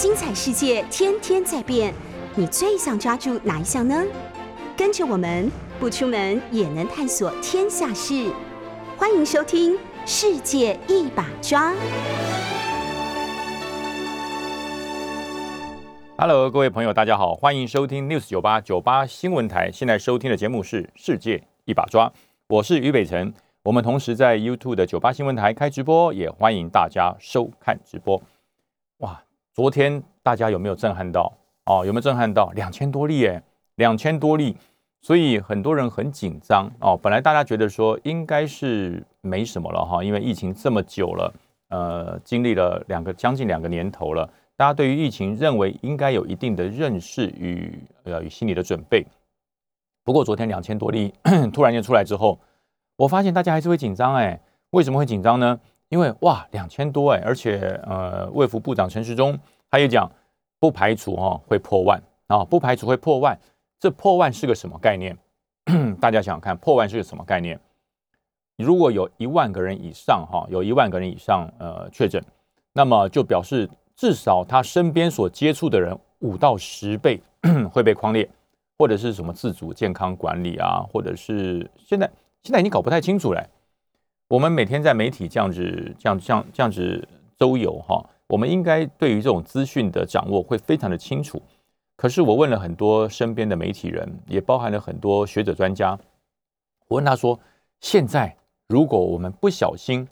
精彩世界天天在变，你最想抓住哪一项呢？跟着我们不出门也能探索天下事，欢迎收听《世界一把抓》。Hello，各位朋友，大家好，欢迎收听 News 九八九八新闻台。现在收听的节目是《世界一把抓》，我是于北辰。我们同时在 YouTube 的九八新闻台开直播，也欢迎大家收看直播。哇，昨天大家有没有震撼到？哦，有没有震撼到？两千多例耶，两千多例，所以很多人很紧张哦。本来大家觉得说应该是没什么了哈，因为疫情这么久了，呃，经历了两个将近两个年头了。大家对于疫情认为应该有一定的认识与呃与心理的准备。不过昨天两千多例 突然间出来之后，我发现大家还是会紧张哎，为什么会紧张呢？因为哇两千多哎，而且呃卫福部长陈时中他也讲不排除、哦、会破万啊，不排除会破万。这破万是个什么概念？大家想想看，破万是个什么概念？如果有一万个人以上哈、有一万个人以上呃确诊，那么就表示。至少他身边所接触的人五到十倍 会被框列，或者是什么自主健康管理啊，或者是现在现在已经搞不太清楚了。我们每天在媒体这样子、这样、这样、这样子周游哈，我们应该对于这种资讯的掌握会非常的清楚。可是我问了很多身边的媒体人，也包含了很多学者专家，我问他说：现在如果我们不小心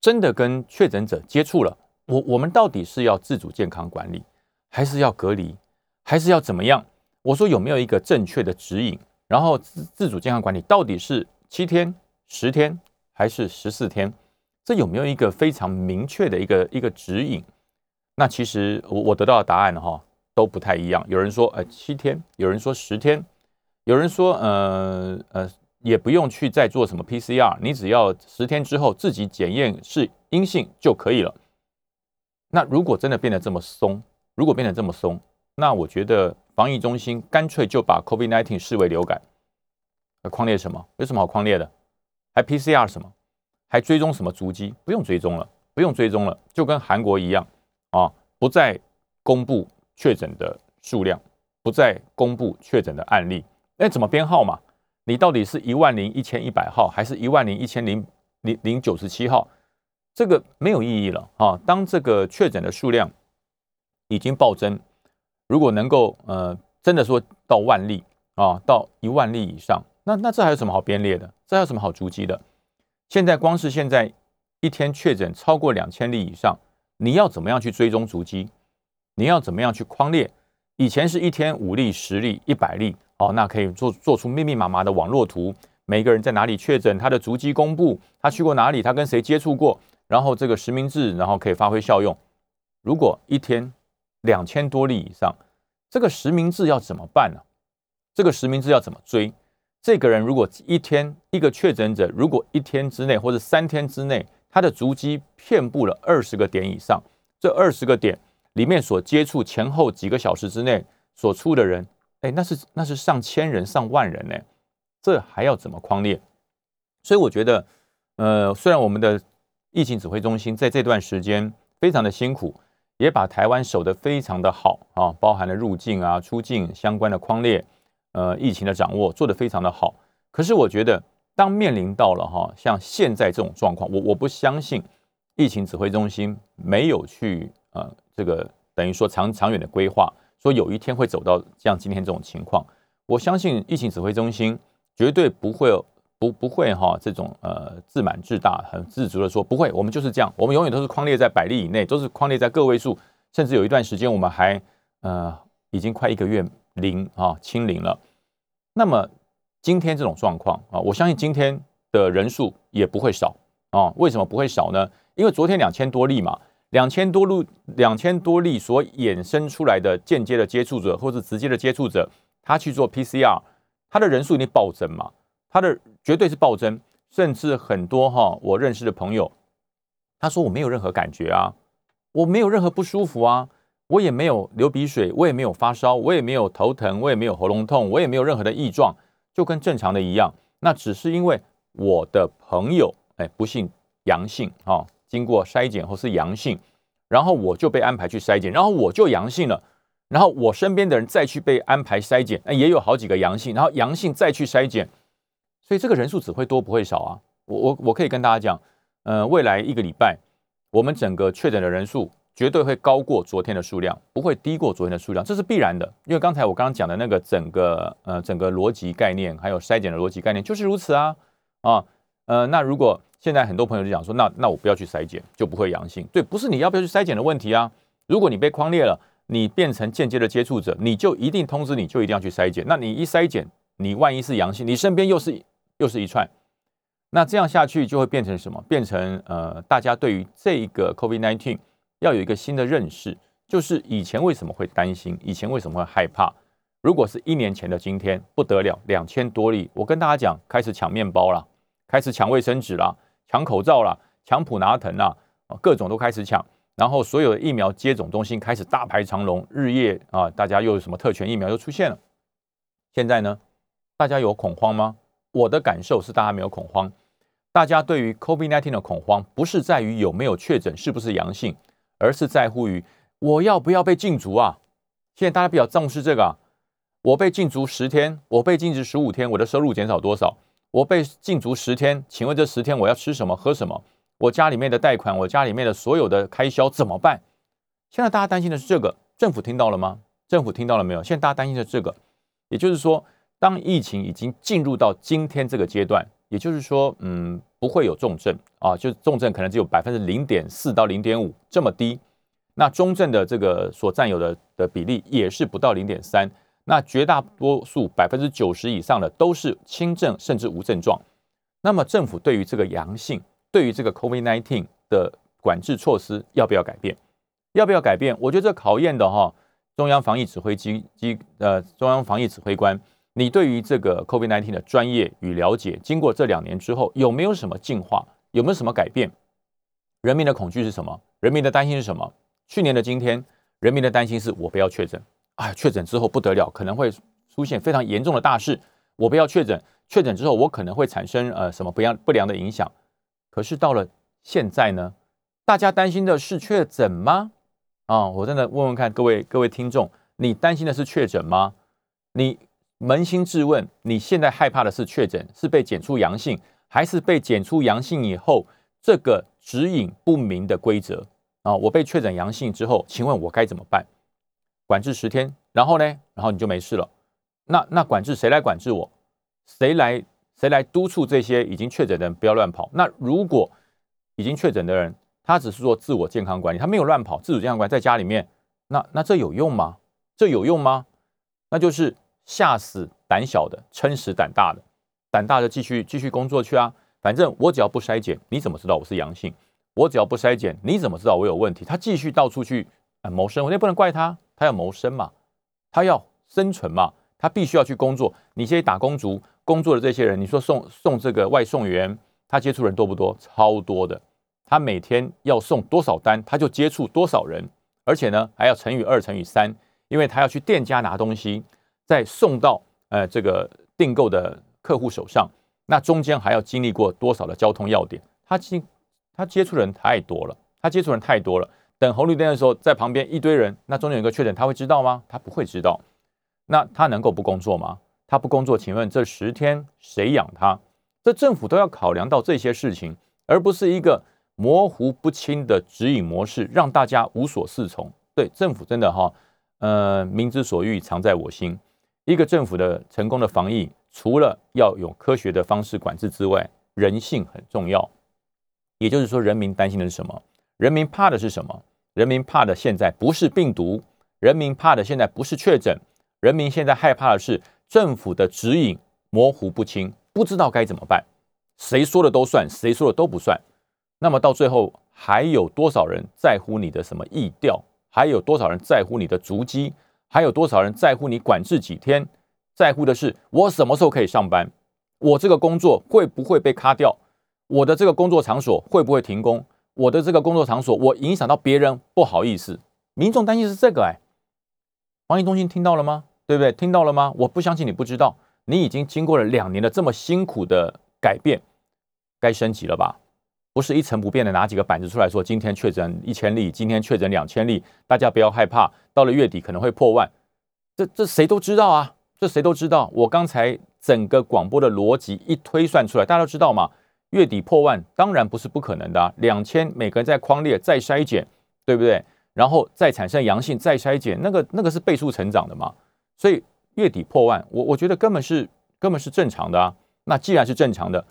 真的跟确诊者接触了，我我们到底是要自主健康管理，还是要隔离，还是要怎么样？我说有没有一个正确的指引？然后自自主健康管理到底是七天、十天还是十四天？这有没有一个非常明确的一个一个指引？那其实我我得到的答案哈都不太一样。有人说呃七天，有人说十天，有人说呃呃也不用去再做什么 PCR，你只要十天之后自己检验是阴性就可以了。那如果真的变得这么松，如果变得这么松，那我觉得防疫中心干脆就把 COVID-19 视为流感。呃框列什么？有什么好框列的？还 PCR 什么？还追踪什么足迹？不用追踪了，不用追踪了，就跟韩国一样啊，不再公布确诊的数量，不再公布确诊的案例。那怎么编号嘛？你到底是一万零一千一百号，还是一万零一千零零零九十七号？这个没有意义了啊！当这个确诊的数量已经暴增，如果能够呃真的说到万例啊，到一万例以上，那那这还有什么好编列的？这还有什么好足迹的？现在光是现在一天确诊超过两千例以上，你要怎么样去追踪足迹？你要怎么样去框列？以前是一天五例、十例、一百例哦，那可以做做出密密麻麻的网络图，每个人在哪里确诊，他的足迹公布，他去过哪里，他跟谁接触过。然后这个实名制，然后可以发挥效用。如果一天两千多例以上，这个实名制要怎么办呢、这个实名制要怎么追？这个人如果一天一个确诊者，如果一天之内或者三天之内，他的足迹遍布了二十个点以上，这二十个点里面所接触前后几个小时之内所出的人，哎，那是那是上千人、上万人呢，这还要怎么框列？所以我觉得，呃，虽然我们的疫情指挥中心在这段时间非常的辛苦，也把台湾守得非常的好啊，包含了入境啊、出境相关的框列，呃，疫情的掌握做得非常的好。可是我觉得，当面临到了哈，像现在这种状况，我我不相信疫情指挥中心没有去呃这个等于说长长远的规划，说有一天会走到像今天这种情况。我相信疫情指挥中心绝对不会。不不会哈，这种呃自满自大、很自足的说不会，我们就是这样，我们永远都是框列在百例以内，都是框列在个位数，甚至有一段时间我们还呃已经快一个月零啊清零了。那么今天这种状况啊，我相信今天的人数也不会少啊。为什么不会少呢？因为昨天两千多例嘛，两千多例两千多例所衍生出来的间接的接触者或者直接的接触者，他去做 PCR，他的人数一定暴增嘛。他的绝对是暴增，甚至很多哈，我认识的朋友，他说我没有任何感觉啊，我没有任何不舒服啊，我也没有流鼻水，我也没有发烧，我也没有头疼，我也没有喉咙痛，我也没有任何的异状，就跟正常的一样。那只是因为我的朋友哎不幸阳性啊，经过筛检后是阳性，然后我就被安排去筛检，然后我就阳性了，然后我身边的人再去被安排筛检，那也有好几个阳性，然后阳性再去筛检，所以这个人数只会多不会少啊。我我我可以跟大家讲，呃，未来一个礼拜，我们整个确诊的人数绝对会高过昨天的数量，不会低过昨天的数量，这是必然的。因为刚才我刚刚讲的那个整个呃整个逻辑概念，还有筛检的逻辑概念就是如此啊啊呃，那如果现在很多朋友就讲说，那那我不要去筛检，就不会阳性。对，不是你要不要去筛检的问题啊。如果你被框列了，你变成间接的接触者，你就一定通知你就一定要去筛检。那你一筛检，你万一是阳性，你身边又是又是一串。那这样下去就会变成什么？变成呃，大家对于这个 COVID-19 要有一个新的认识，就是以前为什么会担心，以前为什么会害怕？如果是一年前的今天，不得了，两千多例，我跟大家讲，开始抢面包了，开始抢卫生纸了，抢口罩了，抢普拿疼啦，各种都开始抢，然后所有的疫苗接种中心开始大排长龙，日夜啊，大家又有什么特权疫苗又出现了？现在呢，大家有恐慌吗？我的感受是大家没有恐慌。大家对于 COVID-19 的恐慌，不是在于有没有确诊，是不是阳性，而是在乎于我要不要被禁足啊！现在大家比较重视这个，啊我被禁足十天，我被禁足十五天，我的收入减少多少？我被禁足十天，请问这十天我要吃什么、喝什么？我家里面的贷款，我家里面的所有的开销怎么办？现在大家担心的是这个，政府听到了吗？政府听到了没有？现在大家担心的这个，也就是说，当疫情已经进入到今天这个阶段。也就是说，嗯，不会有重症啊，就是重症可能只有百分之零点四到零点五这么低。那中症的这个所占有的的比例也是不到零点三。那绝大多数百分之九十以上的都是轻症甚至无症状。那么政府对于这个阳性，对于这个 COVID-19 的管制措施要不要改变？要不要改变？我觉得这考验的哈，中央防疫指挥机机呃，中央防疫指挥官。你对于这个 COVID-19 的专业与了解，经过这两年之后，有没有什么进化？有没有什么改变？人民的恐惧是什么？人民的担心是什么？去年的今天，人民的担心是我不要确诊，哎，确诊之后不得了，可能会出现非常严重的大事。我不要确诊，确诊之后我可能会产生呃什么不良不良的影响。可是到了现在呢，大家担心的是确诊吗？啊，我真的问问看各位各位听众，你担心的是确诊吗？你？扪心自问，你现在害怕的是确诊，是被检出阳性，还是被检出阳性以后这个指引不明的规则啊？我被确诊阳性之后，请问我该怎么办？管制十天，然后呢？然后你就没事了。那那管制谁来管制我？谁来谁来督促这些已经确诊的人不要乱跑？那如果已经确诊的人，他只是做自我健康管理，他没有乱跑，自主健康管理在家里面，那那这有用吗？这有用吗？那就是。吓死胆小的，撑死胆大的。胆大的继续继续工作去啊！反正我只要不筛检，你怎么知道我是阳性？我只要不筛检，你怎么知道我有问题？他继续到处去谋生，我也不能怪他，他要谋生嘛，他要生存嘛，他必须要去工作。你这些打工族工作的这些人，你说送送这个外送员，他接触人多不多？超多的。他每天要送多少单，他就接触多少人，而且呢还要乘以二乘以三，因为他要去店家拿东西。再送到呃这个订购的客户手上，那中间还要经历过多少的交通要点？他接他接触人太多了，他接触人太多了。等红绿灯的时候，在旁边一堆人，那中间有个确诊，他会知道吗？他不会知道。那他能够不工作吗？他不工作，请问这十天谁养他？这政府都要考量到这些事情，而不是一个模糊不清的指引模式，让大家无所适从。对政府真的哈，呃，民之所欲，常在我心。一个政府的成功的防疫，除了要用科学的方式管制之外，人性很重要。也就是说，人民担心的是什么？人民怕的是什么？人民怕的现在不是病毒，人民怕的现在不是确诊，人民现在害怕的是政府的指引模糊不清，不知道该怎么办。谁说的都算，谁说的都不算。那么到最后，还有多少人在乎你的什么意调？还有多少人在乎你的足迹？还有多少人在乎你管制几天？在乎的是我什么时候可以上班？我这个工作会不会被卡掉？我的这个工作场所会不会停工？我的这个工作场所我影响到别人，不好意思，民众担心是这个哎。防疫中心听到了吗？对不对？听到了吗？我不相信你不知道，你已经经过了两年的这么辛苦的改变，该升级了吧？不是一成不变的拿几个板子出来说，今天确诊一千例，今天确诊两千例，大家不要害怕，到了月底可能会破万。这这谁都知道啊，这谁都知道。我刚才整个广播的逻辑一推算出来，大家都知道嘛，月底破万当然不是不可能的。两千每个人在框列再筛检，对不对？然后再产生阳性再筛检，那个那个是倍数成长的嘛。所以月底破万，我我觉得根本是根本是正常的啊。那既然是正常的，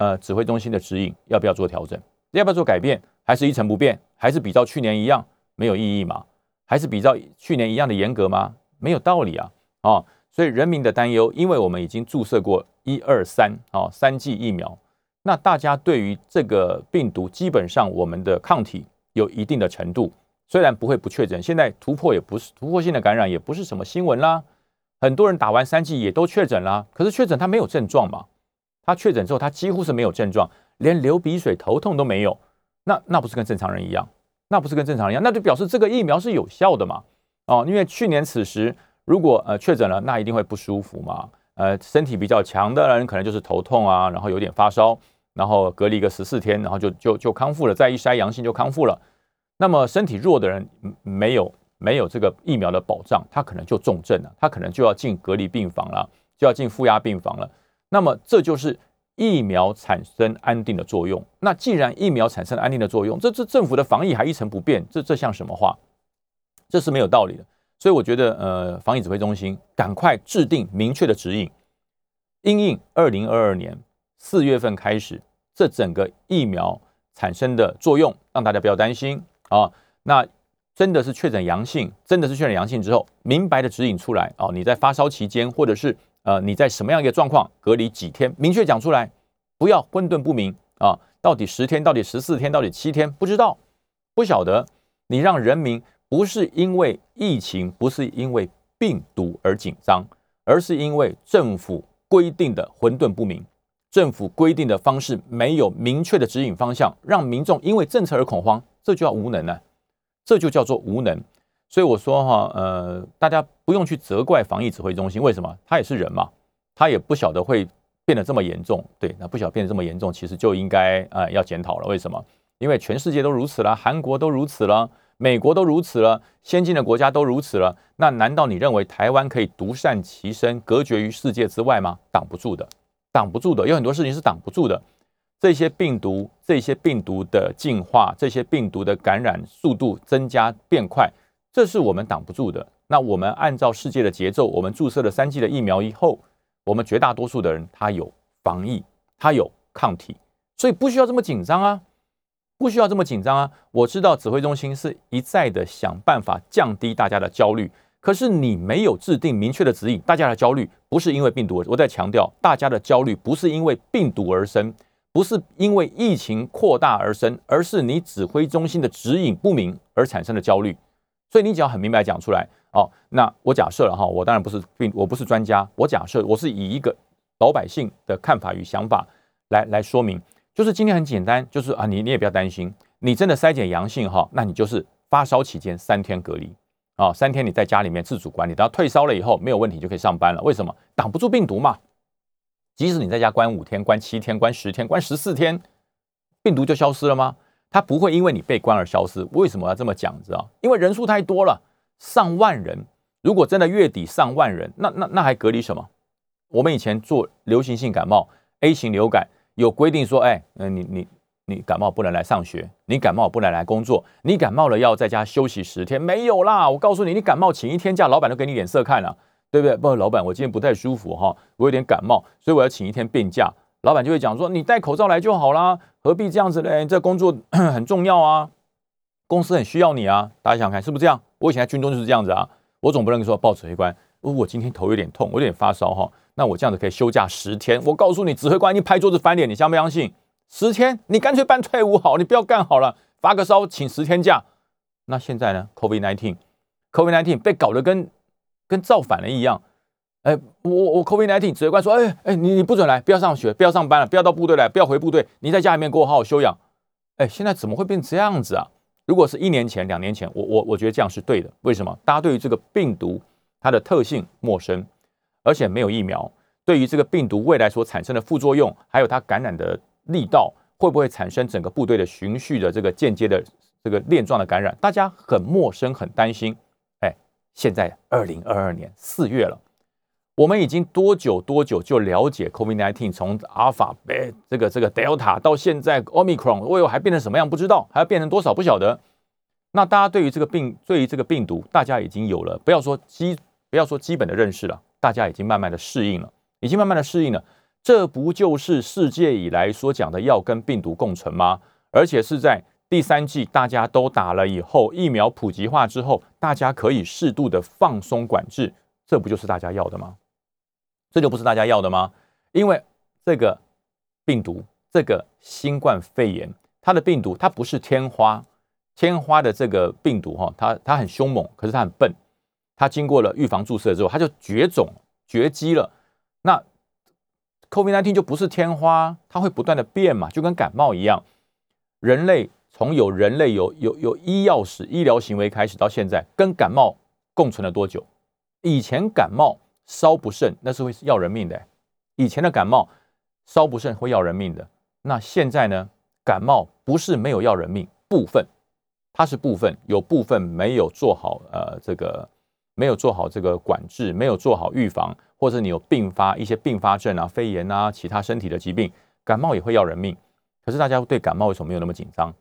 呃，指挥中心的指引要不要做调整？要不要做改变？还是一成不变？还是比照去年一样没有意义吗？还是比照去年一样的严格吗？没有道理啊！啊，所以人民的担忧，因为我们已经注射过一二三啊三剂疫苗，那大家对于这个病毒基本上我们的抗体有一定的程度，虽然不会不确诊，现在突破也不是突破性的感染，也不是什么新闻啦。很多人打完三剂也都确诊啦，可是确诊他没有症状嘛？他确诊之后他几乎是没有症状，连流鼻水、头痛都没有，那那不是跟正常人一样？那不是跟正常人一样？那就表示这个疫苗是有效的嘛？哦，因为去年此时，如果呃确诊了，那一定会不舒服嘛。呃，身体比较强的人可能就是头痛啊，然后有点发烧，然后隔离个十四天，然后就就就康复了，再一筛阳性就康复了。那么身体弱的人没有没有这个疫苗的保障，他可能就重症了，他可能就要进隔离病房了，就要进负压病房了。那么这就是疫苗产生安定的作用。那既然疫苗产生了安定的作用，这这政府的防疫还一成不变，这这像什么话？这是没有道理的，所以我觉得，呃，防疫指挥中心赶快制定明确的指引，因应二零二二年四月份开始，这整个疫苗产生的作用，让大家不要担心啊。那真的是确诊阳性，真的是确诊阳性之后，明白的指引出来哦。你在发烧期间，或者是呃你在什么样一个状况，隔离几天，明确讲出来，不要混沌不明啊。到底十天，到底十四天，到底七天，不知道，不晓得，你让人民。不是因为疫情，不是因为病毒而紧张，而是因为政府规定的混沌不明，政府规定的方式没有明确的指引方向，让民众因为政策而恐慌，这就叫无能呢，这就叫做无能。所以我说哈，呃，大家不用去责怪防疫指挥中心，为什么？他也是人嘛，他也不晓得会变得这么严重。对，那不晓得变得这么严重，其实就应该呃要检讨了。为什么？因为全世界都如此了，韩国都如此了。美国都如此了，先进的国家都如此了，那难道你认为台湾可以独善其身，隔绝于世界之外吗？挡不住的，挡不住的，有很多事情是挡不住的。这些病毒，这些病毒的进化，这些病毒的感染速度增加变快，这是我们挡不住的。那我们按照世界的节奏，我们注射了三剂的疫苗以后，我们绝大多数的人他有防疫，他有抗体，所以不需要这么紧张啊。不需要这么紧张啊！我知道指挥中心是一再的想办法降低大家的焦虑，可是你没有制定明确的指引，大家的焦虑不是因为病毒。我在强调，大家的焦虑不是因为病毒而生，不是因为疫情扩大而生，而是你指挥中心的指引不明而产生的焦虑。所以你只要很明白讲出来哦。那我假设了哈，我当然不是病，我不是专家，我假设我是以一个老百姓的看法与想法来来说明。就是今天很简单，就是啊，你你也不要担心，你真的筛检阳性哈，那你就是发烧期间三天隔离啊，三天你在家里面自主管理，等到退烧了以后没有问题就可以上班了。为什么？挡不住病毒嘛。即使你在家关五天、关七天、关十天、关十四天，病毒就消失了吗？它不会因为你被关而消失。为什么要这么讲？知道？因为人数太多了，上万人。如果真的月底上万人，那那那还隔离什么？我们以前做流行性感冒 A 型流感。有规定说，哎，那你你你感冒不能来上学，你感冒不能来工作，你感冒了要在家休息十天，没有啦。我告诉你，你感冒请一天假，老板都给你脸色看了，对不对？不，老板，我今天不太舒服哈，我有点感冒，所以我要请一天病假。老板就会讲说，你戴口罩来就好啦，何必这样子嘞？这工作 很重要啊，公司很需要你啊。大家想看是不是这样？我以前在军中就是这样子啊，我总不能说报指挥官，我今天头有点痛，我有点发烧哈。那我这样子可以休假十天。我告诉你，指挥官你拍桌子翻脸，你相不相信？十天，你干脆办退伍好，你不要干好了，发个烧请十天假。那现在呢？Covid nineteen，Covid nineteen 被搞得跟跟造反了一样。哎，我我我 Covid nineteen，指挥官说，哎哎，你你不准来，不要上学，不要上班了，不要到部队来，不要回部队，你在家里面给我好好休养。哎，现在怎么会变这样子啊？如果是一年前、两年前，我我我觉得这样是对的。为什么？大家对于这个病毒它的特性陌生。而且没有疫苗，对于这个病毒未来所产生的副作用，还有它感染的力道，会不会产生整个部队的循序的这个间接的这个链状的感染？大家很陌生，很担心。哎，现在二零二二年四月了，我们已经多久多久就了解 COVID-19 从阿尔法、贝这个这个 Delta 到现在 Omicron，我有还变成什么样不知道，还要变成多少不晓得。那大家对于这个病，对于这个病毒，大家已经有了不要说基不要说基本的认识了，大家已经慢慢的适应了，已经慢慢的适应了。这不就是世界以来所讲的要跟病毒共存吗？而且是在第三季大家都打了以后，疫苗普及化之后，大家可以适度的放松管制，这不就是大家要的吗？这就不是大家要的吗？因为这个病毒，这个新冠肺炎，它的病毒它不是天花，天花的这个病毒哈，它它很凶猛，可是它很笨，它经过了预防注射之后，它就绝种绝迹了。那 COVID-19 就不是天花，它会不断的变嘛，就跟感冒一样。人类从有人类有有有医药史、医疗行为开始，到现在跟感冒共存了多久？以前感冒稍不慎，那是会要人命的。以前的感冒稍不慎会要人命的。那现在呢？感冒不是没有要人命，部分它是部分，有部分没有做好呃这个没有做好这个管制，没有做好预防。或者你有并发一些并发症啊，肺炎啊，其他身体的疾病，感冒也会要人命。可是大家对感冒为什么没有那么紧张？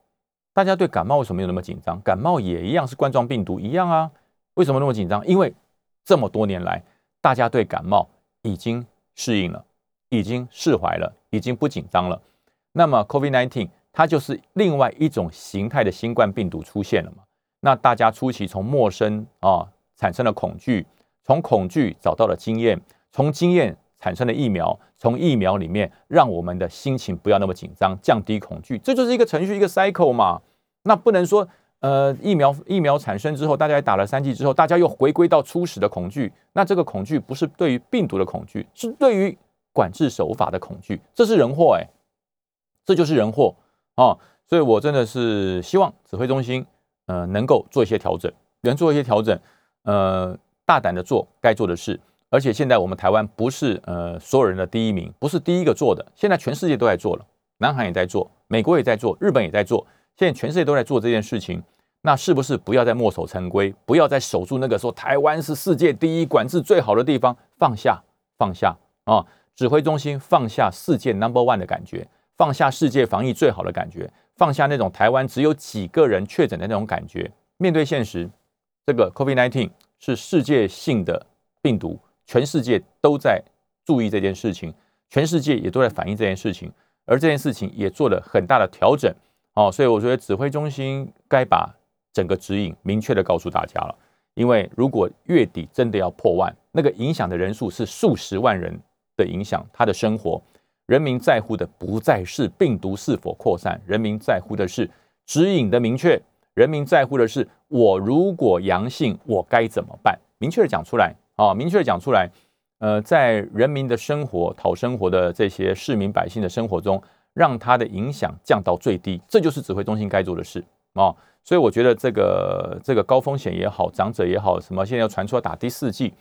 大家对感冒为什么没有那么紧张？感冒也一样是冠状病毒一样啊，为什么那么紧张？因为这么多年来，大家对感冒已经适应了，已经释怀了，已经不紧张了。那么 COVID-19 它就是另外一种形态的新冠病毒出现了嘛？那大家初期从陌生啊产生了恐惧。从恐惧找到了经验，从经验产生了疫苗，从疫苗里面让我们的心情不要那么紧张，降低恐惧，这就是一个程序，一个 cycle 嘛。那不能说，呃，疫苗疫苗产生之后，大家打了三剂之后，大家又回归到初始的恐惧。那这个恐惧不是对于病毒的恐惧，是对于管制手法的恐惧，这是人祸哎，这就是人祸啊。所以我真的是希望指挥中心，呃，能够做一些调整，能做一些调整，呃。大胆的做该做的事，而且现在我们台湾不是呃所有人的第一名，不是第一个做的，现在全世界都在做了，南韩也在做，美国也在做，日本也在做，现在全世界都在做这件事情，那是不是不要再墨守成规，不要再守住那个说台湾是世界第一管制最好的地方，放下放下啊，指挥中心放下世界 number one 的感觉，放下世界防疫最好的感觉，放下那种台湾只有几个人确诊的那种感觉，面对现实，这个 COVID nineteen。是世界性的病毒，全世界都在注意这件事情，全世界也都在反映这件事情，而这件事情也做了很大的调整。哦，所以我觉得指挥中心该把整个指引明确的告诉大家了，因为如果月底真的要破万，那个影响的人数是数十万人的影响，他的生活，人民在乎的不再是病毒是否扩散，人民在乎的是指引的明确。人民在乎的是，我如果阳性，我该怎么办？明确的讲出来啊！明确的讲出来。呃，在人民的生活、讨生活的这些市民百姓的生活中，让他的影响降到最低，这就是指挥中心该做的事啊！所以我觉得这个这个高风险也好，长者也好，什么现在要传出要打第四剂，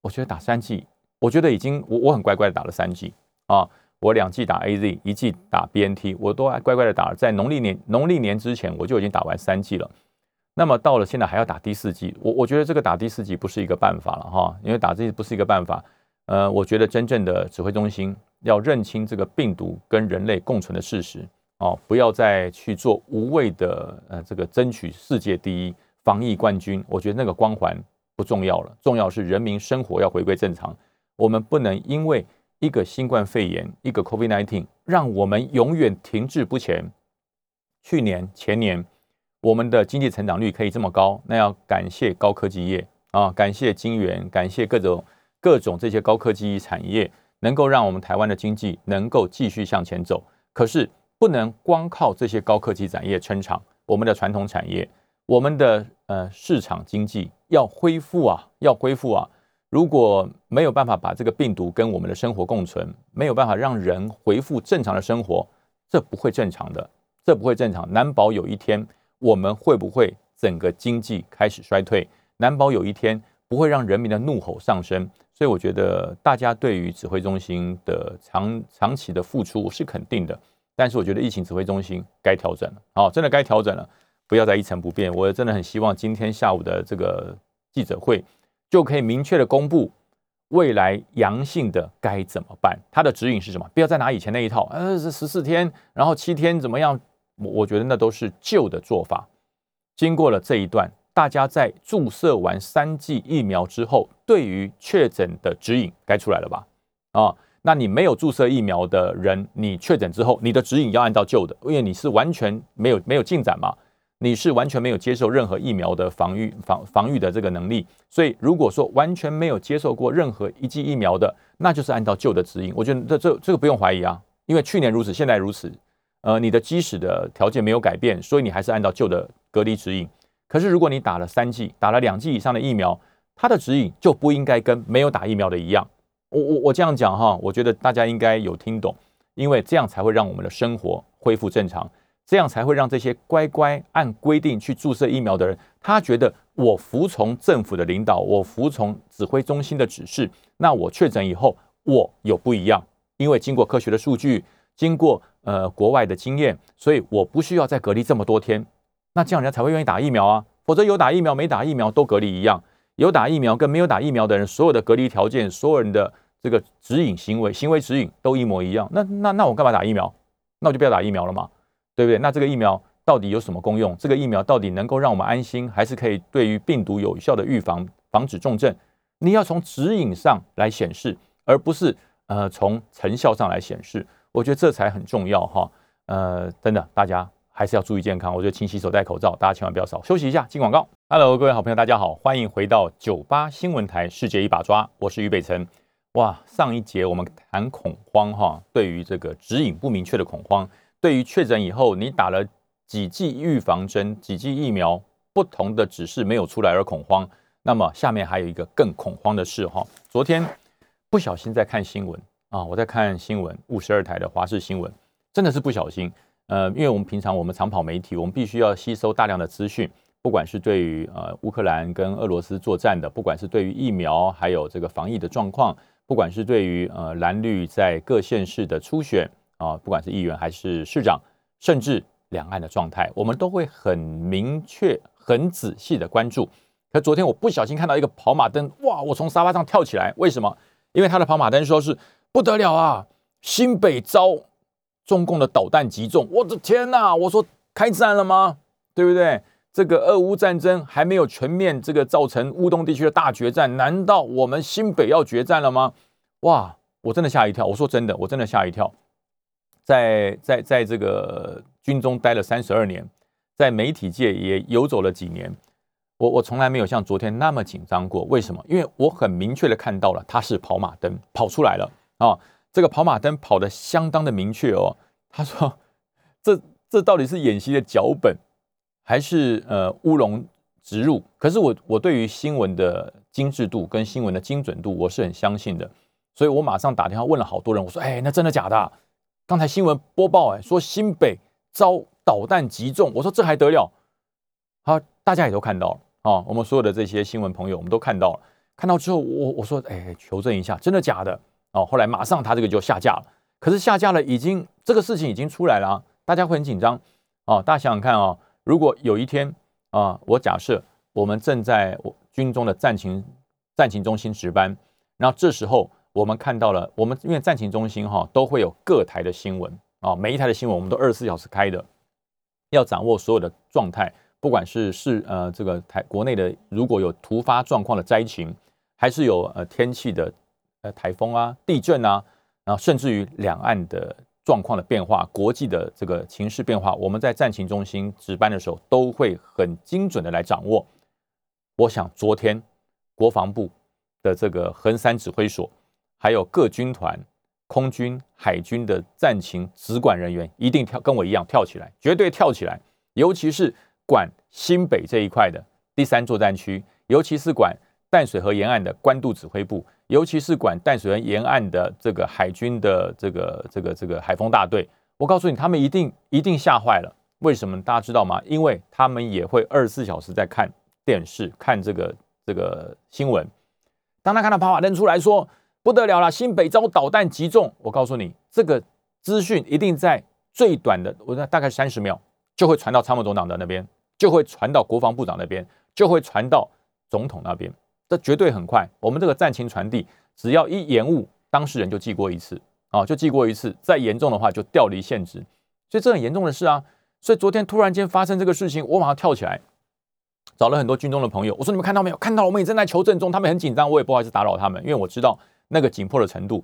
我觉得打三剂，我觉得已经我我很乖乖的打了三剂啊。我两剂打 A Z，一剂打 B N T，我都乖乖的打。在农历年农历年之前，我就已经打完三剂了。那么到了现在还要打第四剂，我我觉得这个打第四剂不是一个办法了哈，因为打这不是一个办法。呃，我觉得真正的指挥中心要认清这个病毒跟人类共存的事实哦，不要再去做无谓的呃这个争取世界第一防疫冠军。我觉得那个光环不重要了，重要是人民生活要回归正常。我们不能因为。一个新冠肺炎，一个 COVID-19，让我们永远停滞不前。去年、前年，我们的经济成长率可以这么高，那要感谢高科技业啊，感谢金源，感谢各种各种这些高科技产业，能够让我们台湾的经济能够继续向前走。可是，不能光靠这些高科技产业撑场，我们的传统产业，我们的呃市场经济要恢复啊，要恢复啊。如果没有办法把这个病毒跟我们的生活共存，没有办法让人恢复正常的生活，这不会正常的，这不会正常。难保有一天我们会不会整个经济开始衰退？难保有一天不会让人民的怒吼上升。所以我觉得大家对于指挥中心的长长期的付出是肯定的，但是我觉得疫情指挥中心该调整了，哦，真的该调整了，不要再一成不变。我真的很希望今天下午的这个记者会就可以明确的公布未来阳性的该怎么办，它的指引是什么？不要再拿以前那一套，呃，是十四天，然后七天怎么样？我我觉得那都是旧的做法。经过了这一段，大家在注射完三剂疫苗之后，对于确诊的指引该出来了吧？啊。那你没有注射疫苗的人，你确诊之后，你的指引要按照旧的，因为你是完全没有没有进展嘛，你是完全没有接受任何疫苗的防御防防御的这个能力，所以如果说完全没有接受过任何一剂疫苗的，那就是按照旧的指引。我觉得这这这个不用怀疑啊，因为去年如此，现在如此，呃，你的基石的条件没有改变，所以你还是按照旧的隔离指引。可是如果你打了三剂，打了两剂以上的疫苗，它的指引就不应该跟没有打疫苗的一样。我我我这样讲哈，我觉得大家应该有听懂，因为这样才会让我们的生活恢复正常，这样才会让这些乖乖按规定去注射疫苗的人，他觉得我服从政府的领导，我服从指挥中心的指示，那我确诊以后我有不一样，因为经过科学的数据，经过呃国外的经验，所以我不需要再隔离这么多天，那这样人家才会愿意打疫苗啊，否则有打疫苗没打疫苗都隔离一样，有打疫苗跟没有打疫苗的人，所有的隔离条件，所有人的。这个指引行为，行为指引都一模一样，那那那我干嘛打疫苗？那我就不要打疫苗了嘛，对不对？那这个疫苗到底有什么功用？这个疫苗到底能够让我们安心，还是可以对于病毒有效的预防，防止重症？你要从指引上来显示，而不是呃从成效上来显示。我觉得这才很重要哈。呃，真的，大家还是要注意健康。我觉得勤洗手、戴口罩，大家千万不要少。休息一下，进广告。Hello，各位好朋友，大家好，欢迎回到九八新闻台《世界一把抓》，我是于北辰。哇，上一节我们谈恐慌哈，对于这个指引不明确的恐慌，对于确诊以后你打了几剂预防针、几剂疫苗，不同的指示没有出来而恐慌。那么下面还有一个更恐慌的事哈，昨天不小心在看新闻啊，我在看新闻，五十二台的华视新闻，真的是不小心。呃，因为我们平常我们常跑媒体，我们必须要吸收大量的资讯，不管是对于呃乌克兰跟俄罗斯作战的，不管是对于疫苗还有这个防疫的状况。不管是对于呃蓝绿在各县市的初选啊，不管是议员还是市长，甚至两岸的状态，我们都会很明确、很仔细的关注。可昨天我不小心看到一个跑马灯，哇！我从沙发上跳起来，为什么？因为他的跑马灯说是不得了啊，新北遭中共的导弹击中，我的天哪！我说开战了吗？对不对？这个俄乌战争还没有全面这个造成乌东地区的大决战，难道我们新北要决战了吗？哇，我真的吓一跳！我说真的，我真的吓一跳。在在在这个军中待了三十二年，在媒体界也游走了几年，我我从来没有像昨天那么紧张过。为什么？因为我很明确的看到了，他是跑马灯跑出来了啊！这个跑马灯跑的相当的明确哦。他说：“这这到底是演习的脚本？”还是呃乌龙植入，可是我我对于新闻的精致度跟新闻的精准度我是很相信的，所以我马上打电话问了好多人，我说哎那真的假的？刚才新闻播报哎说新北遭导弹击中，我说这还得了？好，大家也都看到了啊，我们所有的这些新闻朋友我们都看到了，看到之后我我说哎求证一下真的假的？哦，后来马上他这个就下架了，可是下架了已经这个事情已经出来了，大家会很紧张哦，大家想想看哦。如果有一天啊，我假设我们正在军中的战情战情中心值班，然后这时候我们看到了，我们因为战情中心哈都会有各台的新闻啊，每一台的新闻我们都二十四小时开的，要掌握所有的状态，不管是是呃这个台国内的如果有突发状况的灾情，还是有呃天气的呃台风啊、地震啊，然后甚至于两岸的。状况的变化，国际的这个情势变化，我们在战情中心值班的时候，都会很精准的来掌握。我想昨天国防部的这个横山指挥所，还有各军团、空军、海军的战情直管人员，一定跳跟我一样跳起来，绝对跳起来。尤其是管新北这一块的第三作战区，尤其是管淡水河沿岸的官渡指挥部。尤其是管淡水河沿岸的这个海军的这个这个这个海风大队，我告诉你，他们一定一定吓坏了。为什么？大家知道吗？因为他们也会二十四小时在看电视，看这个这个新闻。当他看到跑马灯出来说不得了了，新北遭导弹击中，我告诉你，这个资讯一定在最短的，我大概三十秒就会传到参谋总长的那边，就会传到国防部长那边，就会传到总统那边，这绝对很快。我们这个战情传递，只要一延误，当事人就记过一次啊，就记过一次，再严重的话就调离现职，所以这很严重的事啊。所以昨天突然间发生这个事情，我马上跳起来找了很多军中的朋友，我说你们看到没有？看到我们也正在求证中，他们很紧张，我也不好意思打扰他们，因为我知道那个紧迫的程度。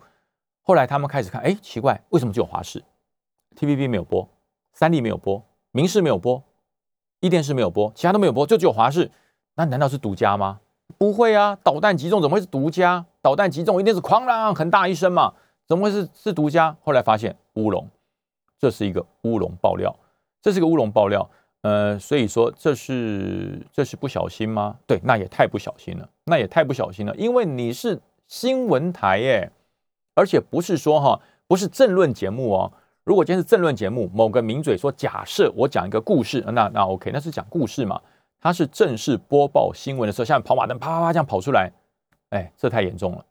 后来他们开始看，哎，奇怪，为什么只有华视、TVB 没有播，三立没有播，明视没有播，一电视没有播，其他都没有播，就只有华视？那难道是独家吗？不会啊，导弹击中怎么会是独家？导弹击中一定是哐啷很大一声嘛，怎么会是是独家？后来发现乌龙，这是一个乌龙爆料。这是个乌龙爆料，呃，所以说这是这是不小心吗？对，那也太不小心了，那也太不小心了，因为你是新闻台耶，而且不是说哈，不是政论节目哦。如果今天是政论节目，某个名嘴说，假设我讲一个故事，那那 OK，那是讲故事嘛。他是正式播报新闻的时候，像跑马灯啪啪啪这样跑出来，哎，这太严重了，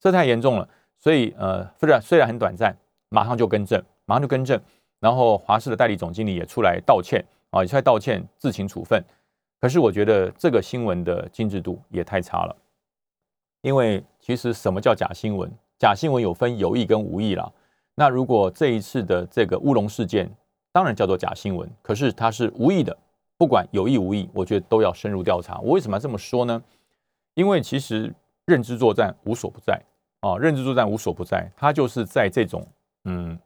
这太严重了。所以呃，虽然虽然很短暂，马上就更正，马上就更正。然后华视的代理总经理也出来道歉啊，也出来道歉，自行处分。可是我觉得这个新闻的精致度也太差了，因为其实什么叫假新闻？假新闻有分有意跟无意啦。那如果这一次的这个乌龙事件，当然叫做假新闻，可是它是无意的，不管有意无意，我觉得都要深入调查。我为什么要这么说呢？因为其实认知作战无所不在啊，认知作战无所不在，它就是在这种嗯。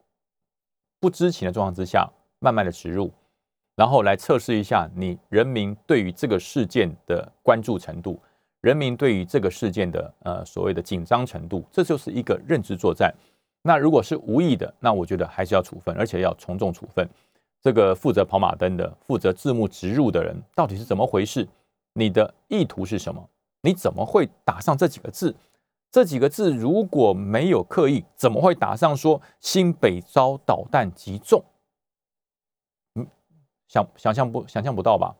不知情的状况之下，慢慢的植入，然后来测试一下你人民对于这个事件的关注程度，人民对于这个事件的呃所谓的紧张程度，这就是一个认知作战。那如果是无意的，那我觉得还是要处分，而且要从重处分。这个负责跑马灯的、负责字幕植入的人，到底是怎么回事？你的意图是什么？你怎么会打上这几个字？这几个字如果没有刻意，怎么会打上说新北遭导弹击中？嗯，想想象不想象不到吧？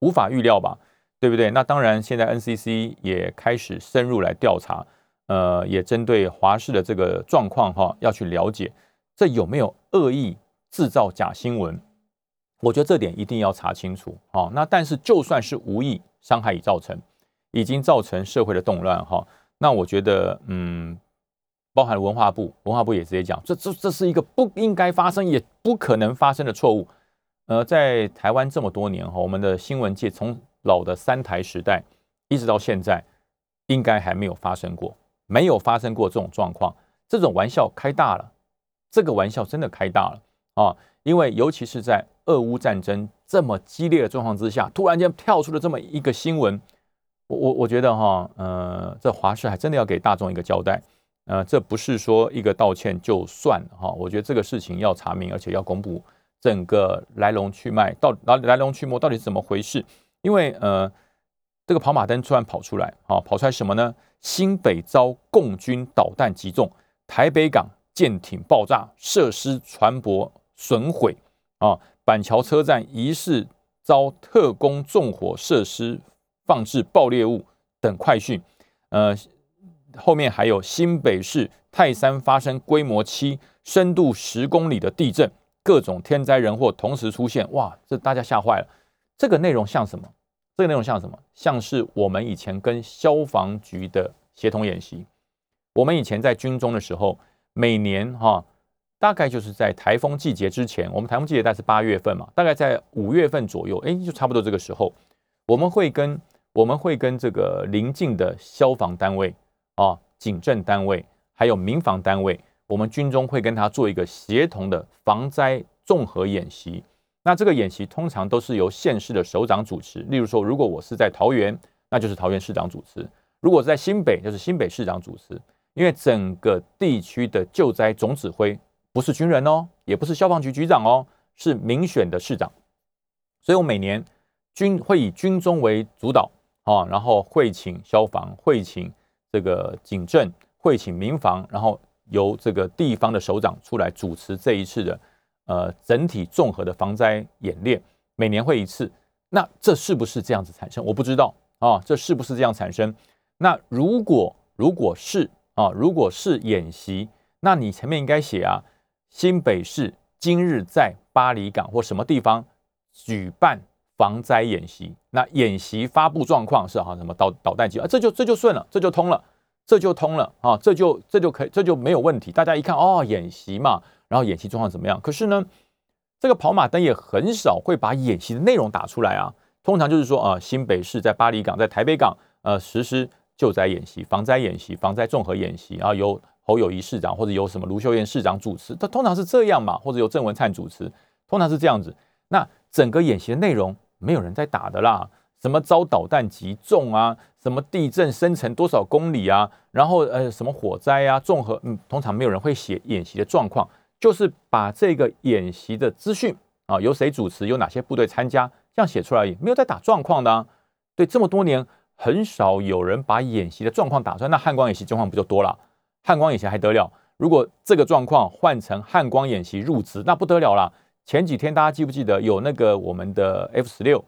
无法预料吧？对不对？那当然，现在 NCC 也开始深入来调查，呃，也针对华视的这个状况哈，要去了解这有没有恶意制造假新闻。我觉得这点一定要查清楚。好，那但是就算是无意，伤害已造成，已经造成社会的动乱哈。那我觉得，嗯，包含文化部，文化部也直接讲，这这这是一个不应该发生，也不可能发生的错误。呃，在台湾这么多年哈，我们的新闻界从老的三台时代一直到现在，应该还没有发生过，没有发生过这种状况。这种玩笑开大了，这个玩笑真的开大了啊！因为尤其是在俄乌战争这么激烈的状况之下，突然间跳出了这么一个新闻。我我我觉得哈，呃，这华视还真的要给大众一个交代，呃，这不是说一个道歉就算了哈。我觉得这个事情要查明，而且要公布整个来龙去脉，到来来龙去脉到底是怎么回事？因为呃，这个跑马灯突然跑出来，啊，跑出来什么呢？新北遭共军导弹击中，台北港舰艇爆炸，设施船舶损毁，啊，板桥车站疑似遭特工纵火设施。放置爆裂物等快讯，呃，后面还有新北市泰山发生规模七、深度十公里的地震，各种天灾人祸同时出现，哇，这大家吓坏了。这个内容像什么？这个内容像什么？像是我们以前跟消防局的协同演习。我们以前在军中的时候，每年哈，大概就是在台风季节之前，我们台风季节大概是八月份嘛，大概在五月份左右，哎，就差不多这个时候，我们会跟我们会跟这个邻近的消防单位啊、警政单位，还有民防单位，我们军中会跟他做一个协同的防灾综合演习。那这个演习通常都是由县市的首长主持。例如说，如果我是在桃园，那就是桃园市长主持；如果是在新北，就是新北市长主持。因为整个地区的救灾总指挥不是军人哦，也不是消防局局长哦，是民选的市长。所以我每年军会以军中为主导。啊，然后会请消防，会请这个警政，会请民防，然后由这个地方的首长出来主持这一次的呃整体综合的防灾演练，每年会一次。那这是不是这样子产生？我不知道啊，这是不是这样产生？那如果如果是啊，如果是演习，那你前面应该写啊，新北市今日在巴黎港或什么地方举办防灾演习，那演习发布状况是哈什么导导弹机啊，这就这就顺了，这就通了，这就通了啊，这就这就可以，这就没有问题。大家一看哦，演习嘛，然后演习状况怎么样？可是呢，这个跑马灯也很少会把演习的内容打出来啊。通常就是说啊，新北市在巴黎港，在台北港呃实施救灾演习、防灾演习、防灾综合演习啊，由侯友谊市长或者由什么卢秀燕市长主持，他通常是这样嘛，或者由郑文灿主持，通常是这样子。那整个演习的内容没有人在打的啦，什么遭导弹击中啊，什么地震深层多少公里啊，然后呃什么火灾啊，综合嗯，通常没有人会写演习的状况，就是把这个演习的资讯啊，由谁主持，有哪些部队参加，这样写出来，没有在打状况的。啊对，这么多年很少有人把演习的状况打出来，那汉光演习状况不就多了？汉光演习还得了？如果这个状况换成汉光演习入职，那不得了了。前几天大家记不记得有那个我们的 F 十六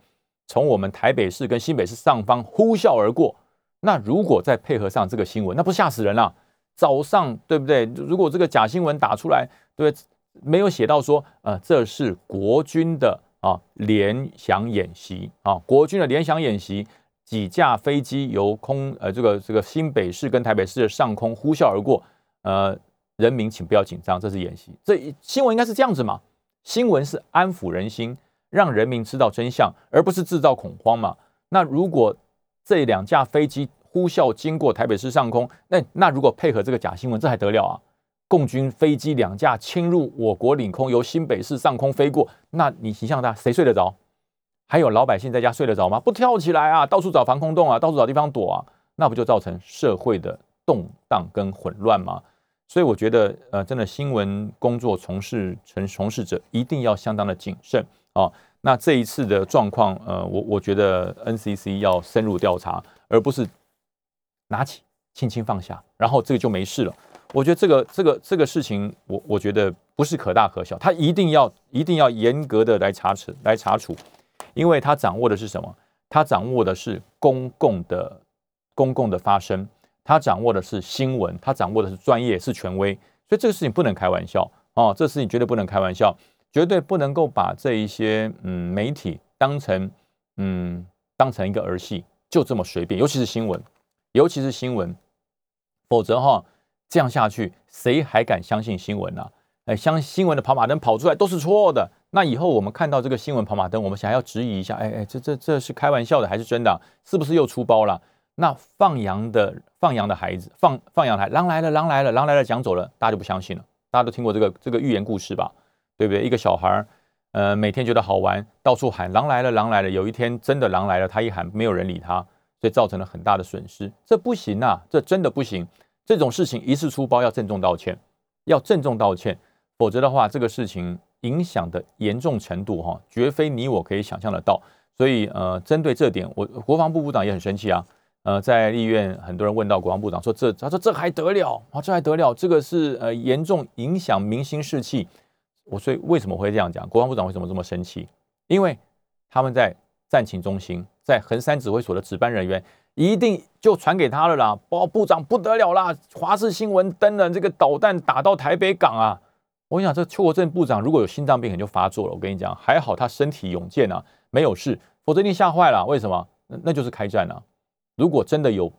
从我们台北市跟新北市上方呼啸而过？那如果再配合上这个新闻，那不吓死人了？早上对不对？如果这个假新闻打出来，对，没有写到说，呃，这是国军的啊联想演习啊，国军的联想演习。几架飞机由空呃这个这个新北市跟台北市的上空呼啸而过，呃，人民请不要紧张，这是演习。这新闻应该是这样子嘛？新闻是安抚人心，让人民知道真相，而不是制造恐慌嘛？那如果这两架飞机呼啸经过台北市上空，那那如果配合这个假新闻，这还得了啊？共军飞机两架侵入我国领空，由新北市上空飞过，那你形象大谁睡得着？还有老百姓在家睡得着吗？不跳起来啊，到处找防空洞啊，到处找地方躲啊，那不就造成社会的动荡跟混乱吗？所以我觉得，呃，真的新闻工作从事从从事者一定要相当的谨慎啊。那这一次的状况，呃，我我觉得 NCC 要深入调查，而不是拿起轻轻放下，然后这个就没事了。我觉得这个这个这个事情，我我觉得不是可大可小，他一定要一定要严格的来查处来查处。因为他掌握的是什么？他掌握的是公共的公共的发声，他掌握的是新闻，他掌握的是专业，是权威。所以这个事情不能开玩笑哦，这事情绝对不能开玩笑，绝对不能够把这一些嗯媒体当成嗯当成一个儿戏，就这么随便。尤其是新闻，尤其是新闻，否则哈这样下去，谁还敢相信新闻呢？哎，相新闻的跑马灯跑出来都是错的。那以后我们看到这个新闻跑马灯，我们想要质疑一下，哎哎，这这这是开玩笑的还是真的？是不是又出包了？那放羊的放羊的孩子，放放羊来，狼来了，狼来了，狼来了，讲走了，大家就不相信了。大家都听过这个这个寓言故事吧？对不对？一个小孩儿，呃，每天觉得好玩，到处喊狼来了，狼来了。有一天真的狼来了，他一喊，没有人理他，所以造成了很大的损失。这不行啊，这真的不行。这种事情一次出包要郑重道歉，要郑重道歉，否则的话，这个事情。影响的严重程度，哈，绝非你我可以想象得到。所以，呃，针对这点，我国防部部长也很生气啊。呃，在立院，很多人问到国防部长说：“这，他说这还得了啊？这还得了？这个是呃严重影响民心士气。”我所以为什么会这样讲？国防部长为什么这么生气？因为他们在战情中心，在横山指挥所的值班人员一定就传给他了啦。包部长不得了啦！华视新闻登了这个导弹打到台北港啊！我想，这邱国正部长如果有心脏病，可能就发作了。我跟你讲，还好他身体勇健啊，没有事，否则一定吓坏了。为什么？那那就是开战了。如果真的有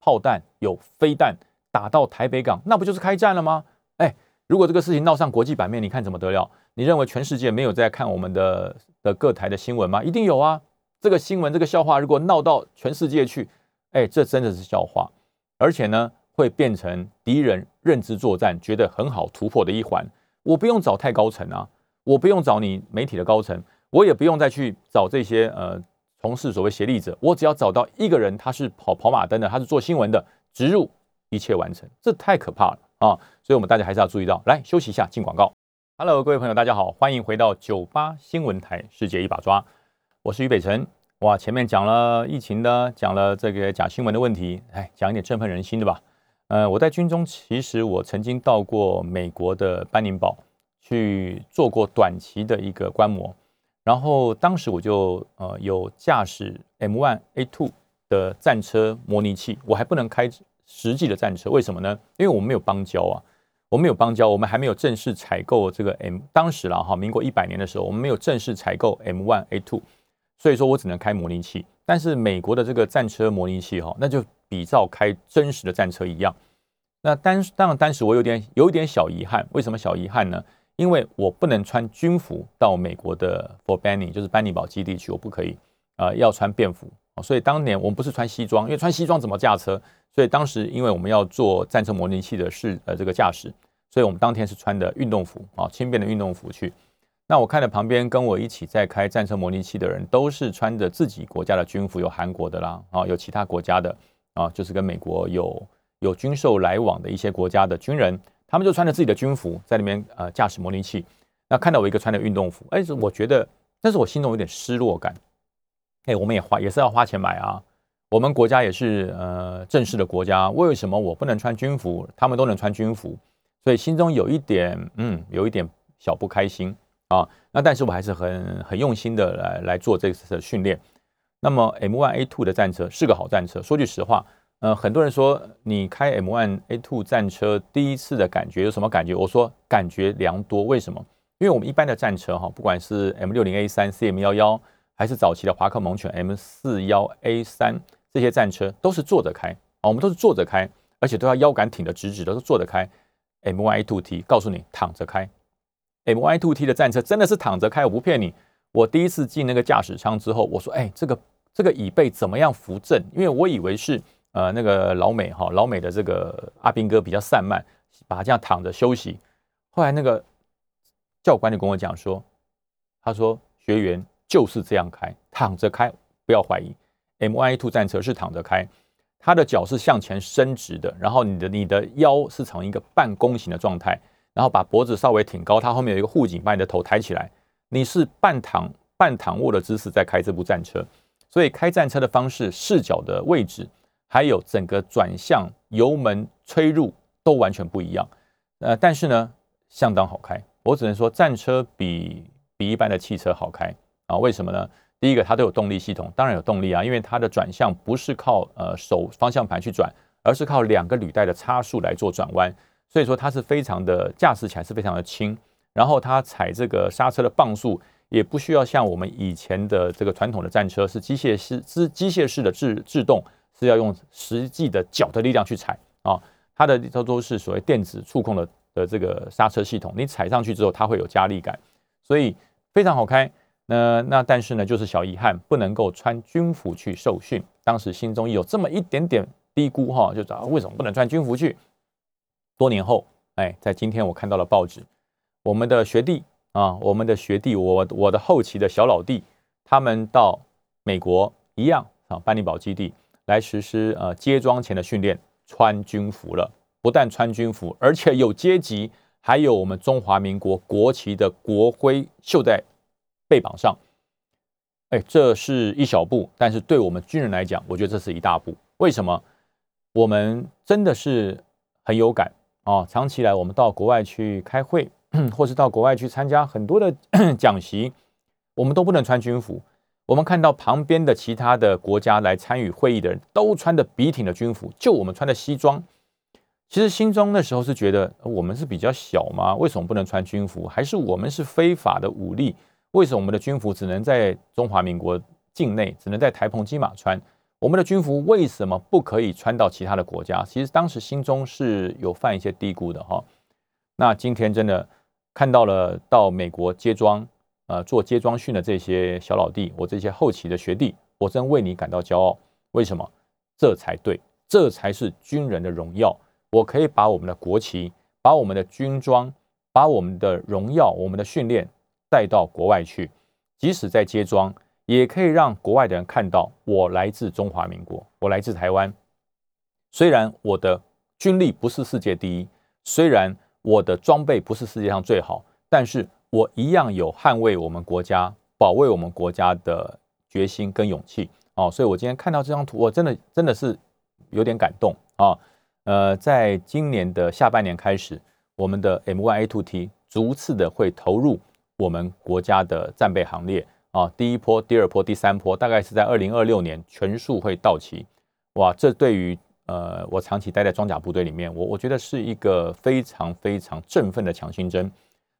炮弹、有飞弹打到台北港，那不就是开战了吗？哎，如果这个事情闹上国际版面，你看怎么得了？你认为全世界没有在看我们的的各台的新闻吗？一定有啊！这个新闻、这个笑话，如果闹到全世界去，哎，这真的是笑话。而且呢？会变成敌人认知作战觉得很好突破的一环。我不用找太高层啊，我不用找你媒体的高层，我也不用再去找这些呃从事所谓协力者，我只要找到一个人，他是跑跑马灯的，他是做新闻的，植入一切完成。这太可怕了啊！所以我们大家还是要注意到。来休息一下，进广告。Hello，各位朋友，大家好，欢迎回到九八新闻台，世界一把抓，我是于北辰。哇，前面讲了疫情的，讲了这个假新闻的问题，哎，讲一点振奋人心的吧。呃，我在军中，其实我曾经到过美国的班宁堡去做过短期的一个观摩，然后当时我就呃有驾驶 M1A2 的战车模拟器，我还不能开实际的战车，为什么呢？因为我们没有邦交啊，我们没有邦交，我们还没有正式采购这个 M，当时了哈，民国一百年的时候，我们没有正式采购 M one A two，所以说我只能开模拟器。但是美国的这个战车模拟器哈，那就比照开真实的战车一样。那当当然当时我有点有一点小遗憾，为什么小遗憾呢？因为我不能穿军服到美国的 For Benny，就是班尼堡基地去，我不可以啊，要穿便服。所以当年我们不是穿西装，因为穿西装怎么驾车？所以当时因为我们要做战车模拟器的试呃这个驾驶，所以我们当天是穿的运动服啊，轻便的运动服去。那我看到旁边跟我一起在开战车模拟器的人，都是穿着自己国家的军服，有韩国的啦啊，有其他国家的啊，就是跟美国有有军售来往的一些国家的军人，他们就穿着自己的军服在里面呃驾驶模拟器。那看到我一个穿的运动服，哎，我觉得，但是我心中有点失落感。哎，我们也花也是要花钱买啊。我们国家也是呃正式的国家，为什么我不能穿军服？他们都能穿军服，所以心中有一点嗯，有一点小不开心啊。那但是我还是很很用心的来来做这次的训练。那么 M1A2 的战车是个好战车。说句实话，呃，很多人说你开 M1A2 战车第一次的感觉有什么感觉？我说感觉良多。为什么？因为我们一般的战车哈，不管是 M60A3、CM11。还是早期的华克猛犬 M 四幺 A 三这些战车都是坐着开啊，我们都是坐着开，而且都要腰杆挺得直直的，都坐着开。M Y Two T 告诉你躺着开，M Y Two T 的战车真的是躺着开，我不骗你。我第一次进那个驾驶舱之后，我说：“哎，这个这个椅背怎么样扶正？”因为我以为是呃那个老美哈，老美的这个阿兵哥比较散漫，把它这样躺着休息。后来那个教官就跟我讲说：“他说学员。”就是这样开，躺着开，不要怀疑。M Y Two 战车是躺着开，他的脚是向前伸直的，然后你的你的腰是呈一个半弓形的状态，然后把脖子稍微挺高，它后面有一个护颈，把你的头抬起来，你是半躺半躺卧的姿势在开这部战车，所以开战车的方式、视角的位置，还有整个转向、油门吹入都完全不一样。呃，但是呢，相当好开，我只能说战车比比一般的汽车好开。啊，为什么呢？第一个，它都有动力系统，当然有动力啊，因为它的转向不是靠呃手方向盘去转，而是靠两个履带的差速来做转弯，所以说它是非常的驾驶起来是非常的轻。然后它踩这个刹车的磅数也不需要像我们以前的这个传统的战车是机械式是机械式的制制动，是要用实际的脚的力量去踩啊。它的都都是所谓电子触控的的这个刹车系统，你踩上去之后它会有加力感，所以非常好开。那那但是呢，就是小遗憾，不能够穿军服去受训。当时心中有这么一点点低估哈，就找为什么不能穿军服去？多年后，哎，在今天我看到了报纸，我们的学弟啊，我们的学弟，我我的后期的小老弟，他们到美国一样啊，班尼堡基地来实施呃接装前的训练，穿军服了。不但穿军服，而且有阶级，还有我们中华民国国旗的国徽绣在。背膀上，哎，这是一小步，但是对我们军人来讲，我觉得这是一大步。为什么？我们真的是很有感啊！长期来，我们到国外去开会，或是到国外去参加很多的 讲习，我们都不能穿军服。我们看到旁边的其他的国家来参与会议的人都穿的笔挺的军服，就我们穿的西装。其实心中那时候是觉得，我们是比较小吗？为什么不能穿军服？还是我们是非法的武力？为什么我们的军服只能在中华民国境内，只能在台澎金马穿？我们的军服为什么不可以穿到其他的国家？其实当时心中是有犯一些低估的哈。那今天真的看到了到美国接装，呃，做接装训的这些小老弟，我这些后期的学弟，我真为你感到骄傲。为什么？这才对，这才是军人的荣耀。我可以把我们的国旗，把我们的军装，把我们的荣耀，我们的训练。带到国外去，即使在接装，也可以让国外的人看到我来自中华民国，我来自台湾。虽然我的军力不是世界第一，虽然我的装备不是世界上最好，但是我一样有捍卫我们国家、保卫我们国家的决心跟勇气哦。所以我今天看到这张图，我真的真的是有点感动啊。呃，在今年的下半年开始，我们的 M1A2T 逐次的会投入。我们国家的战备行列啊，第一波、第二波、第三波，大概是在二零二六年全数会到齐。哇，这对于呃，我长期待在装甲部队里面，我我觉得是一个非常非常振奋的强心针。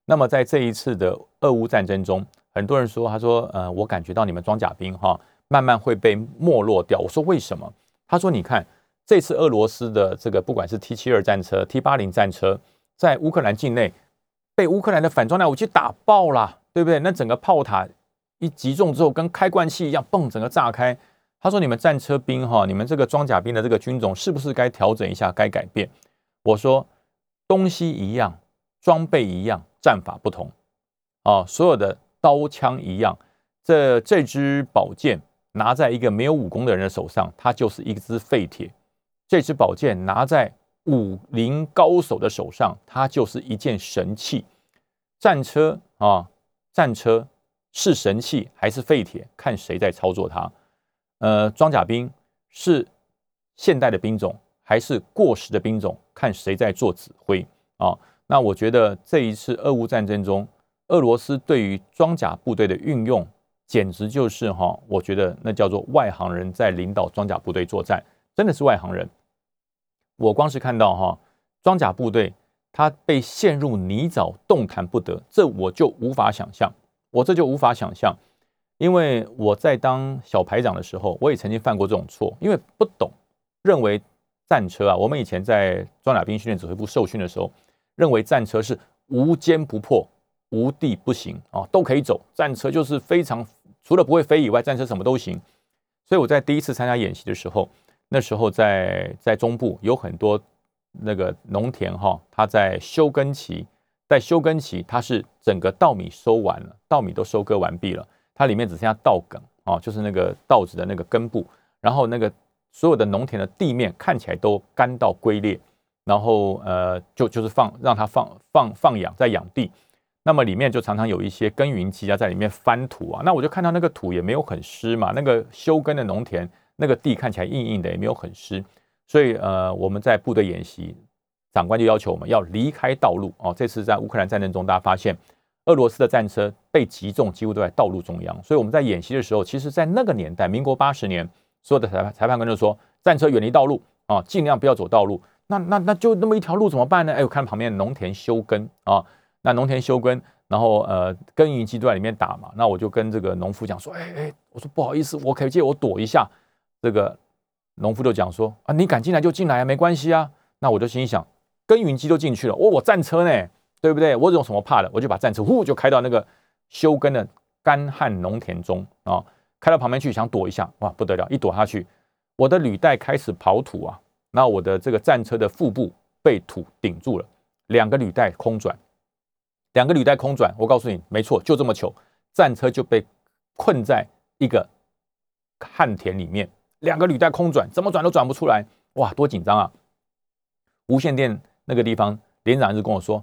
那么在这一次的俄乌战争中，很多人说，他说，呃，我感觉到你们装甲兵哈，慢慢会被没落掉。我说为什么？他说，你看这次俄罗斯的这个不管是 T 七二战车、T 八零战车，在乌克兰境内被乌克兰的反装甲武器打爆了，对不对？那整个炮塔一击中之后，跟开罐器一样，嘣，整个炸开。他说：“你们战车兵哈，你们这个装甲兵的这个军种是不是该调整一下，该改变？”我说：“东西一样，装备一样，战法不同。啊，所有的刀枪一样。这这支宝剑拿在一个没有武功的人的手上，它就是一支废铁；这支宝剑拿在武林高手的手上，它就是一件神器。战车啊，战车是神器还是废铁，看谁在操作它。”呃，装甲兵是现代的兵种还是过时的兵种？看谁在做指挥啊？那我觉得这一次俄乌战争中，俄罗斯对于装甲部队的运用，简直就是哈，我觉得那叫做外行人在领导装甲部队作战，真的是外行人。我光是看到哈，装甲部队他被陷入泥沼，动弹不得，这我就无法想象，我这就无法想象。因为我在当小排长的时候，我也曾经犯过这种错，因为不懂，认为战车啊，我们以前在装甲兵训练指挥部受训的时候，认为战车是无坚不破、无地不行啊，都可以走。战车就是非常除了不会飞以外，战车什么都行。所以我在第一次参加演习的时候，那时候在在中部有很多那个农田哈，它在休耕期，在休耕期，它是整个稻米收完了，稻米都收割完毕了。它里面只剩下稻梗啊，就是那个稻子的那个根部，然后那个所有的农田的地面看起来都干到龟裂，然后呃，就就是放让它放放放养在养地，那么里面就常常有一些耕耘机啊在里面翻土啊，那我就看到那个土也没有很湿嘛，那个休耕的农田那个地看起来硬硬的，也没有很湿，所以呃我们在部队演习，长官就要求我们要离开道路哦，这次在乌克兰战争中，大家发现。俄罗斯的战车被击中，几乎都在道路中央。所以我们在演习的时候，其实，在那个年代，民国八十年，所有的裁判裁判官就说：战车远离道路啊，尽量不要走道路。那那那就那么一条路怎么办呢？哎，我看旁边农田休耕啊，那农田休耕，然后呃，耕耘机都在里面打嘛。那我就跟这个农夫讲说：哎哎，我说不好意思，我可以借我躲一下。这个农夫就讲说：啊，你敢进来就进来啊，没关系啊。那我就心想，耕耘机都进去了，哦，我战车呢？对不对？我有什么怕的？我就把战车呼就开到那个休耕的干旱农田中啊，开到旁边去想躲一下，哇，不得了！一躲下去，我的履带开始刨土啊，那我的这个战车的腹部被土顶住了，两个履带空转，两个履带空转，我告诉你，没错，就这么糗，战车就被困在一个旱田里面，两个履带空转，怎么转都转不出来，哇，多紧张啊！无线电那个地方连长就跟我说。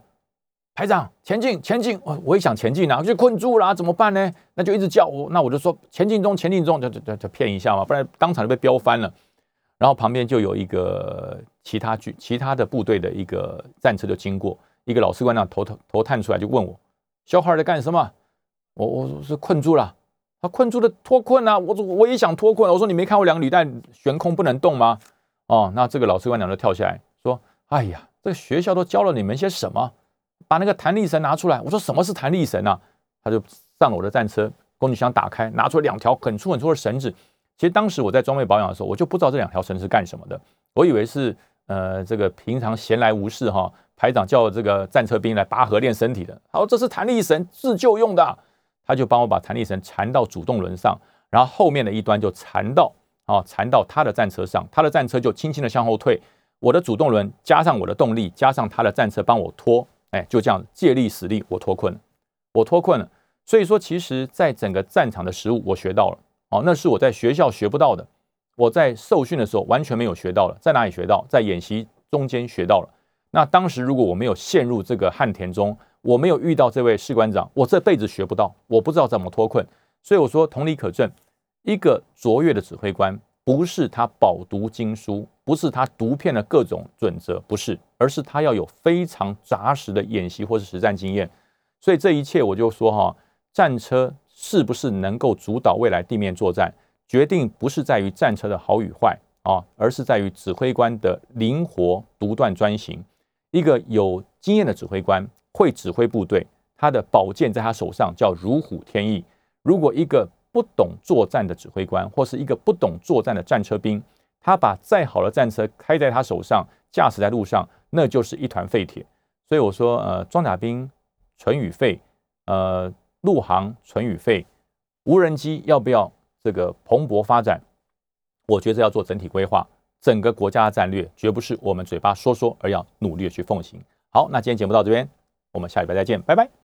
排长，前进，前进！我我也想前进啊，就困住了，怎么办呢？那就一直叫我，那我就说前进中，前进中，就就就就骗一下嘛，不然当场就被飙翻了。然后旁边就有一个其他军、其他的部队的一个战车就经过，一个老士官长头头头探出来就问我：“小孩在干什么？”我我是困住了，他困住了脱困啊！我说我也想脱困，我说你没看我两个履带悬空不能动吗？哦，那这个老士官长就跳下来说：“哎呀，这个学校都教了你们些什么？”把那个弹力绳拿出来，我说什么是弹力绳啊？他就上了我的战车，工具箱打开，拿出两条很粗很粗的绳子。其实当时我在装备保养的时候，我就不知道这两条绳是干什么的，我以为是呃这个平常闲来无事哈，排长叫这个战车兵来拔河练身体的。他说这是弹力绳自救用的，他就帮我把弹力绳缠到主动轮上，然后后面的一端就缠到啊缠到他的战车上，他的战车就轻轻的向后退，我的主动轮加上我的动力，加上他的战车帮我拖。哎，就这样借力使力，我脱困了，我脱困了。所以说，其实在整个战场的实务，我学到了。哦，那是我在学校学不到的，我在受训的时候完全没有学到了。在哪里学到？在演习中间学到了。那当时如果我没有陷入这个旱田中，我没有遇到这位士官长，我这辈子学不到，我不知道怎么脱困。所以我说，同理可证，一个卓越的指挥官。不是他饱读经书，不是他读遍了各种准则，不是，而是他要有非常扎实的演习或是实战经验。所以这一切，我就说哈，战车是不是能够主导未来地面作战，决定不是在于战车的好与坏，啊，而是在于指挥官的灵活独断专行。一个有经验的指挥官会指挥部队，他的宝剑在他手上叫如虎添翼。如果一个不懂作战的指挥官，或是一个不懂作战的战车兵，他把再好的战车开在他手上，驾驶在路上，那就是一团废铁。所以我说，呃，装甲兵纯与废，呃，陆航纯与废，无人机要不要这个蓬勃发展？我觉得要做整体规划，整个国家的战略绝不是我们嘴巴说说，而要努力的去奉行。好，那今天节目到这边，我们下礼拜再见，拜拜。